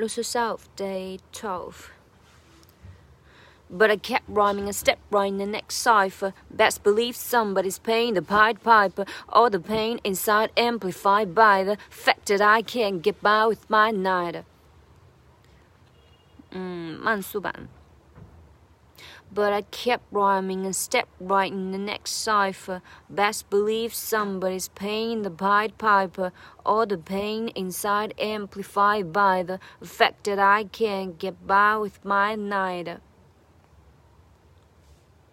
Lose yourself, day 12. But I kept rhyming a step right in the next cipher. Best believe somebody's paying the Pied Piper. All the pain inside amplified by the fact that I can't get by with my night. 嗯，慢速版。 but I kept rhyming and stepped right in the next cipher. Best believe somebody's paying the Pied Piper. All the pain inside amplified by the fact that I can't get by with my night.